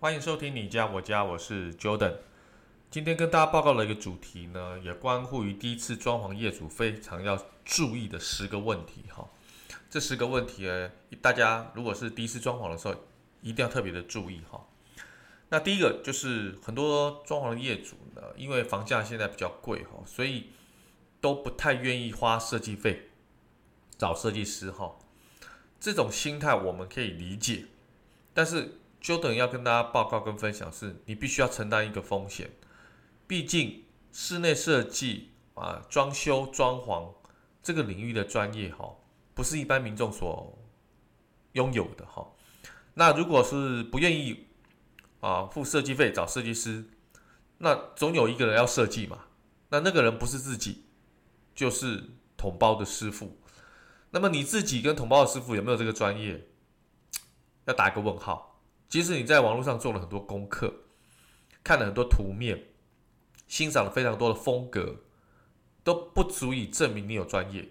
欢迎收听你家我家，我是 Jordan。今天跟大家报告的一个主题呢，也关乎于第一次装潢业主非常要注意的十个问题哈。这十个问题呢，大家如果是第一次装潢的时候，一定要特别的注意哈。那第一个就是很多装潢的业主呢，因为房价现在比较贵哈，所以都不太愿意花设计费找设计师哈。这种心态我们可以理解，但是 Jordan 要跟大家报告跟分享是，你必须要承担一个风险。毕竟室内设计啊、装修、装潢这个领域的专业哈，不是一般民众所拥有的哈。那如果是不愿意啊付设计费找设计师，那总有一个人要设计嘛。那那个人不是自己，就是统包的师傅。那么你自己跟统包的师傅有没有这个专业？要打一个问号。即使你在网络上做了很多功课，看了很多图面。欣赏了非常多的风格，都不足以证明你有专业。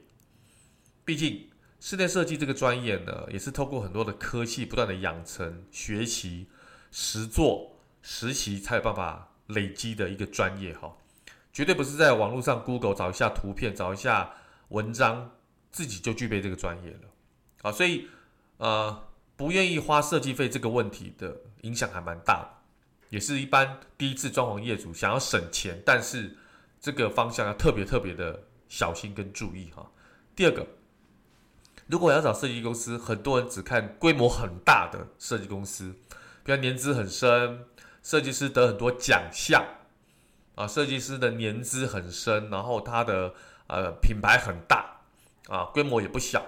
毕竟室内设计这个专业呢，也是透过很多的科技不断的养成、学习、实作、实习，才有办法累积的一个专业哈。绝对不是在网络上 Google 找一下图片、找一下文章，自己就具备这个专业了。啊，所以呃，不愿意花设计费这个问题的影响还蛮大的。也是一般第一次装潢业主想要省钱，但是这个方向要特别特别的小心跟注意哈。第二个，如果要找设计公司，很多人只看规模很大的设计公司，比如年资很深，设计师得很多奖项啊，设计师的年资很深，然后他的呃品牌很大啊，规模也不小。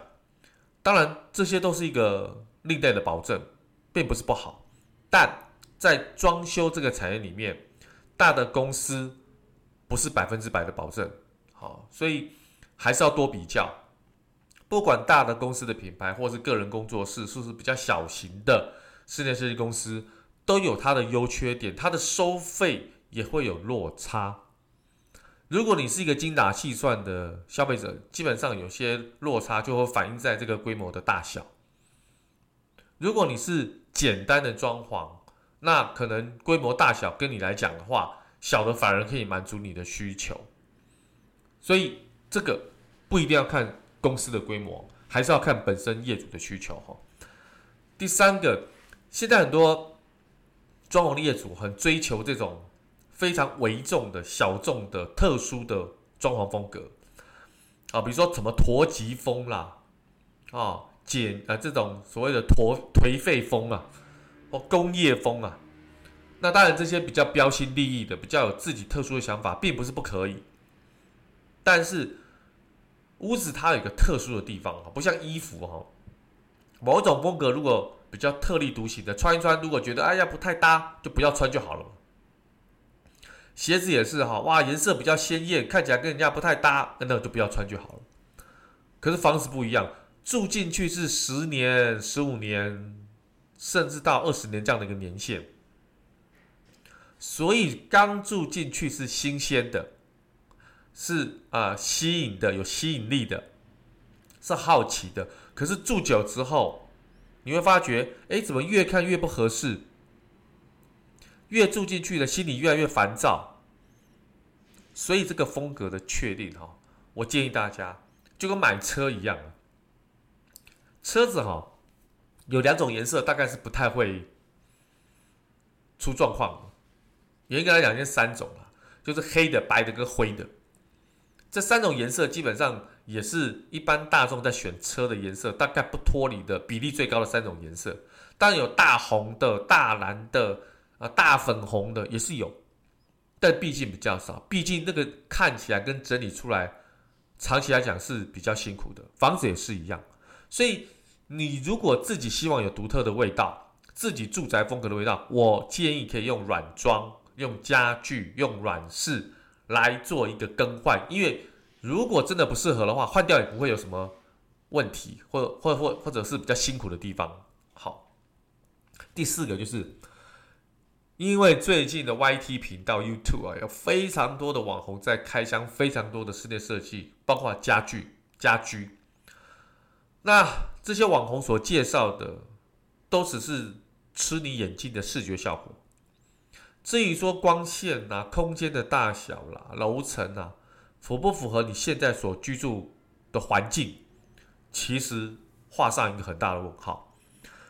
当然这些都是一个另类的保证，并不是不好，但。在装修这个产业里面，大的公司不是百分之百的保证，好，所以还是要多比较。不管大的公司的品牌，或是个人工作室，是不是比较小型的室内设计公司，都有它的优缺点，它的收费也会有落差。如果你是一个精打细算的消费者，基本上有些落差就会反映在这个规模的大小。如果你是简单的装潢，那可能规模大小跟你来讲的话，小的反而可以满足你的需求，所以这个不一定要看公司的规模，还是要看本身业主的需求哈。第三个，现在很多装潢的业主很追求这种非常微重的小众的特殊的装潢风格啊，比如说什么陀击风啦，啊简啊这种所谓的颓颓废风啊。哦，工业风啊，那当然这些比较标新立异的，比较有自己特殊的想法，并不是不可以。但是屋子它有一个特殊的地方啊，不像衣服哈，某种风格如果比较特立独行的穿一穿，如果觉得哎呀不太搭，就不要穿就好了。鞋子也是哈，哇，颜色比较鲜艳，看起来跟人家不太搭，那就不要穿就好了。可是房子不一样，住进去是十年、十五年。甚至到二十年这样的一个年限，所以刚住进去是新鲜的，是啊、吸引的，有吸引力的，是好奇的。可是住久之后，你会发觉，哎，怎么越看越不合适？越住进去的心里越来越烦躁。所以这个风格的确定哈，我建议大家就跟买车一样，车子哈。有两种颜色，大概是不太会出状况。严格来讲，就三种了，就是黑的、白的跟灰的。这三种颜色基本上也是一般大众在选车的颜色，大概不脱离的比例最高的三种颜色。当然有大红的、大蓝的、啊大粉红的也是有，但毕竟比较少。毕竟那个看起来跟整理出来，长期来讲是比较辛苦的。房子也是一样，所以。你如果自己希望有独特的味道，自己住宅风格的味道，我建议可以用软装、用家具、用软饰来做一个更换。因为如果真的不适合的话，换掉也不会有什么问题，或或或或者是比较辛苦的地方。好，第四个就是。因为最近的 YT 频道 YouTube 啊，有非常多的网红在开箱非常多的室内设计，包括家具、家居。那这些网红所介绍的，都只是吃你眼睛的视觉效果。至于说光线啊、空间的大小啦、楼层啊，符不符合你现在所居住的环境，其实画上一个很大的问号。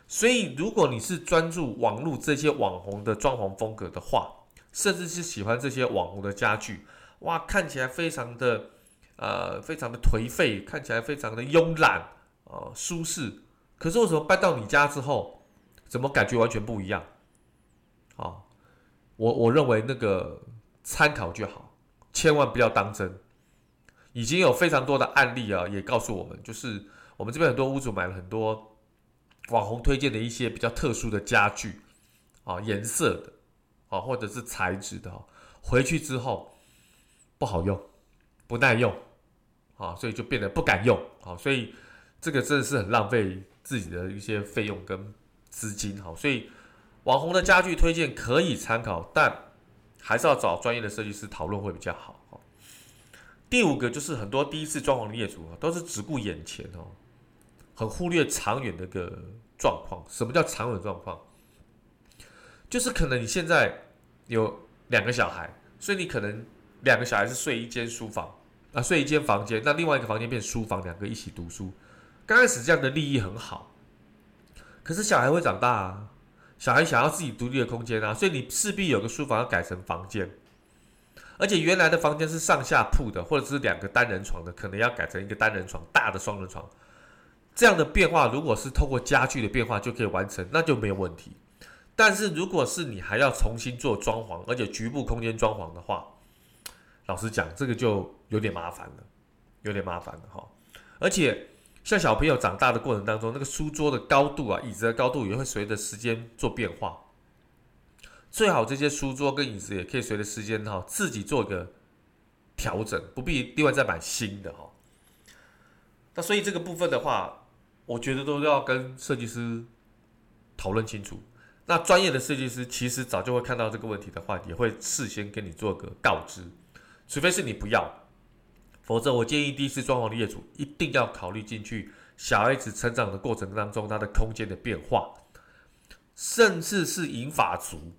所以，如果你是专注网络这些网红的装潢风格的话，甚至是喜欢这些网红的家具，哇，看起来非常的呃，非常的颓废，看起来非常的慵懒、呃，舒适。可是为什么搬到你家之后，怎么感觉完全不一样？啊，我我认为那个参考就好，千万不要当真。已经有非常多的案例啊，也告诉我们，就是我们这边很多屋主买了很多。网红推荐的一些比较特殊的家具，啊，颜色的，啊，或者是材质的，回去之后不好用，不耐用，啊，所以就变得不敢用，啊，所以这个真的是很浪费自己的一些费用跟资金，哈，所以网红的家具推荐可以参考，但还是要找专业的设计师讨论会比较好。第五个就是很多第一次装潢的业主啊都是只顾眼前哦。很忽略长远的一个状况。什么叫长远状况？就是可能你现在有两个小孩，所以你可能两个小孩是睡一间书房啊，睡一间房间，那另外一个房间变书房，两个一起读书。刚开始这样的利益很好，可是小孩会长大啊，小孩想要自己独立的空间啊，所以你势必有个书房要改成房间，而且原来的房间是上下铺的，或者是两个单人床的，可能要改成一个单人床，大的双人床。这样的变化，如果是透过家具的变化就可以完成，那就没有问题。但是如果是你还要重新做装潢，而且局部空间装潢的话，老实讲，这个就有点麻烦了，有点麻烦了哈。而且像小朋友长大的过程当中，那个书桌的高度啊，椅子的高度也会随着时间做变化。最好这些书桌跟椅子也可以随着时间哈，自己做个调整，不必另外再买新的哈。那所以这个部分的话。我觉得都要跟设计师讨论清楚。那专业的设计师其实早就会看到这个问题的话，也会事先跟你做个告知。除非是你不要，否则我建议第一次装潢的业主一定要考虑进去小孩子成长的过程当中，他的空间的变化，甚至是银发族。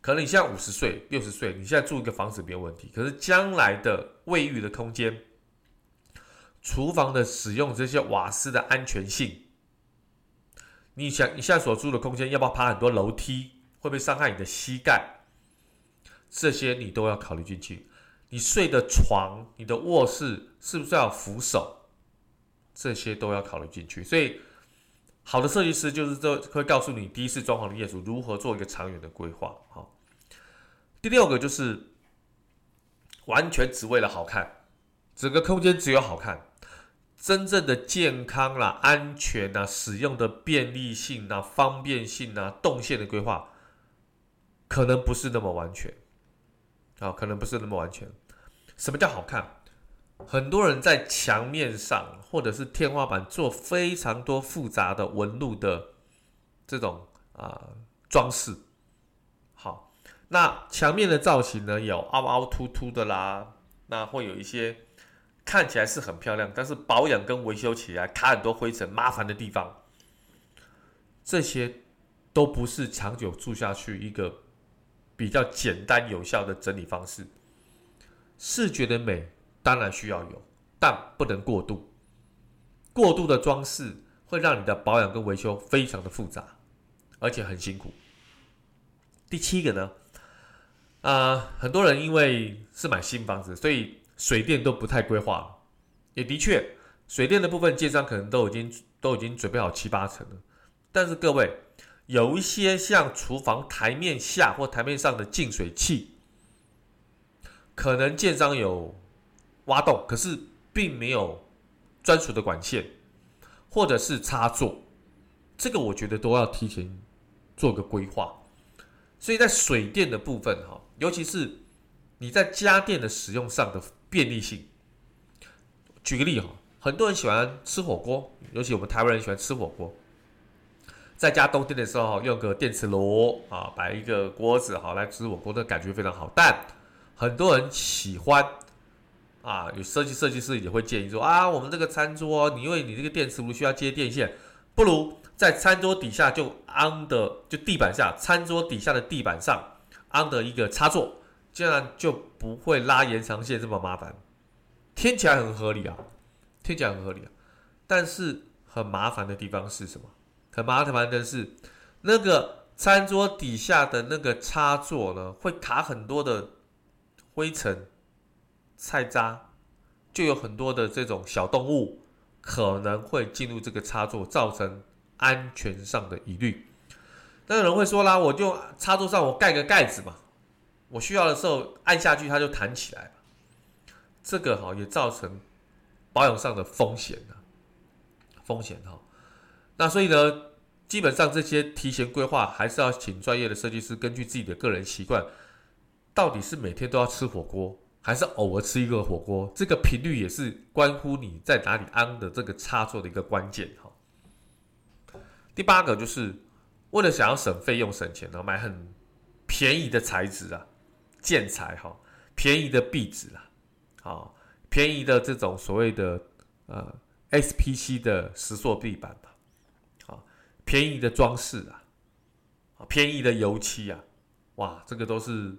可能你现在五十岁、六十岁，你现在住一个房子没有问题，可是将来的卫浴的空间。厨房的使用，这些瓦斯的安全性，你想你现在所住的空间要不要爬很多楼梯？会不会伤害你的膝盖？这些你都要考虑进去。你睡的床、你的卧室是不是要扶手？这些都要考虑进去。所以，好的设计师就是这会告诉你第一次装潢的业主如何做一个长远的规划。好，第六个就是完全只为了好看，整个空间只有好看。真正的健康啦、安全呐、使用的便利性呐、方便性呐、动线的规划，可能不是那么完全啊，可能不是那么完全。什么叫好看？很多人在墙面上或者是天花板做非常多复杂的纹路的这种啊装饰。好，那墙面的造型呢，有凹凹凸凸的啦，那会有一些。看起来是很漂亮，但是保养跟维修起来卡很多灰尘，麻烦的地方，这些都不是长久住下去一个比较简单有效的整理方式。视觉的美当然需要有，但不能过度。过度的装饰会让你的保养跟维修非常的复杂，而且很辛苦。第七个呢，啊、很多人因为是买新房子，所以。水电都不太规划，也的确，水电的部分建商可能都已经都已经准备好七八成了。但是各位，有一些像厨房台面下或台面上的净水器，可能建商有挖洞，可是并没有专属的管线，或者是插座，这个我觉得都要提前做个规划。所以在水电的部分哈，尤其是你在家电的使用上的便利性。举个例哈，很多人喜欢吃火锅，尤其我们台湾人喜欢吃火锅。在家冬天的时候，用个电磁炉啊，摆一个锅子好来吃火锅，的感觉非常好。但很多人喜欢啊，有设计设计师也会建议说啊，我们这个餐桌，你因为你这个电磁炉需要接电线，不如在餐桌底下就安的就地板下，餐桌底下的地板上安的一个插座，这样就不会拉延长线这么麻烦。听起来很合理啊，听起来很合理啊，但是很麻烦的地方是什么？很麻烦的是，那个餐桌底下的那个插座呢，会卡很多的灰尘、菜渣，就有很多的这种小动物可能会进入这个插座，造成安全上的疑虑。那有人会说啦，我就插座上我盖个盖子嘛，我需要的时候按下去它就弹起来，这个哈也造成保养上的风险的风险哈。那所以呢，基本上这些提前规划还是要请专业的设计师根据自己的个人习惯，到底是每天都要吃火锅，还是偶尔吃一个火锅？这个频率也是关乎你在哪里安的这个插座的一个关键哈。第八个就是为了想要省费用省钱呢，买很便宜的材质啊，建材哈，便宜的壁纸啊，啊，便宜的这种所谓的呃 SPC 的石塑地板吧。便宜的装饰啊，便宜的油漆啊，哇，这个都是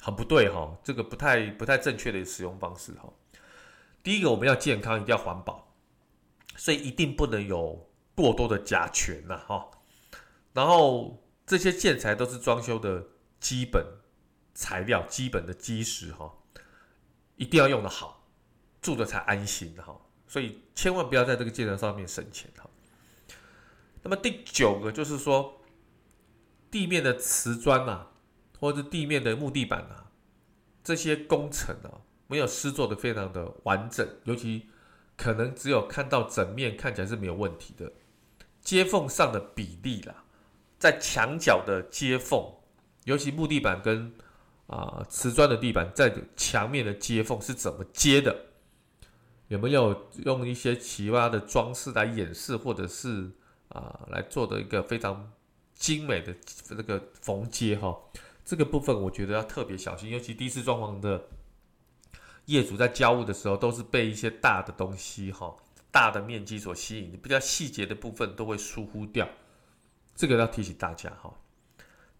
很不对哈，这个不太不太正确的使用方式哈。第一个，我们要健康，一定要环保，所以一定不能有过多的甲醛呐哈。然后这些建材都是装修的基本材料、基本的基石哈，一定要用的好，住的才安心哈。所以千万不要在这个建材上面省钱哈。那么第九个就是说，地面的瓷砖啊，或者地面的木地板啊，这些工程啊，没有施作的非常的完整，尤其可能只有看到整面看起来是没有问题的，接缝上的比例啦，在墙角的接缝，尤其木地板跟啊、瓷砖的地板在墙面的接缝是怎么接的？有没有用一些其他的装饰来掩饰，或者是？啊，来做的一个非常精美的这个缝接哈，这个部分我觉得要特别小心，尤其第一次装潢的业主在交屋的时候，都是被一些大的东西哈、大的面积所吸引，比较细节的部分都会疏忽掉，这个要提醒大家哈。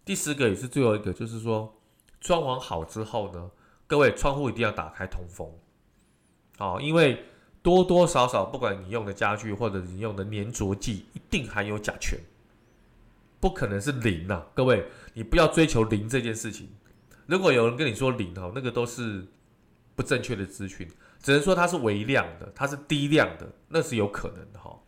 第十个也是最后一个，就是说装潢好之后呢，各位窗户一定要打开通风，好，因为。多多少少，不管你用的家具或者你用的粘着剂，一定含有甲醛，不可能是零呐、啊。各位，你不要追求零这件事情。如果有人跟你说零哈，那个都是不正确的资讯，只能说它是微量的，它是低量的，那是有可能的哈。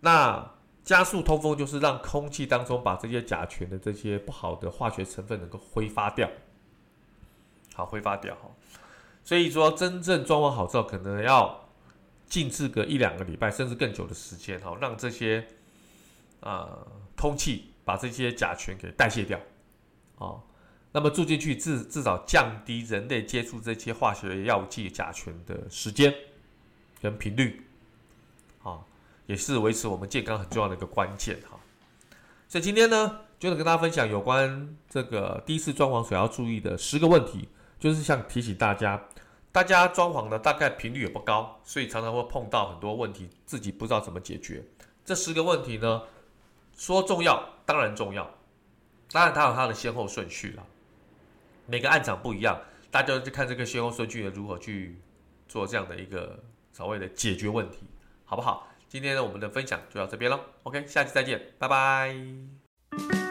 那加速通风就是让空气当中把这些甲醛的这些不好的化学成分能够挥发掉，好挥发掉哈。所以说，真正装潢好之后，可能要。静置个一两个礼拜，甚至更久的时间，哈，让这些啊、呃、通气把这些甲醛给代谢掉，啊，那么住进去至至少降低人类接触这些化学药剂甲醛的时间跟频率，啊，也是维持我们健康很重要的一个关键，哈。所以今天呢，就能跟大家分享有关这个第一次装潢所要注意的十个问题，就是想提醒大家。大家装潢的大概频率也不高，所以常常会碰到很多问题，自己不知道怎么解决。这十个问题呢，说重要当然重要，当然它有它的先后顺序了。每个案场不一样，大家就看这个先后顺序如何去做这样的一个所谓的解决问题，好不好？今天呢，我们的分享就到这边了。OK，下期再见，拜拜。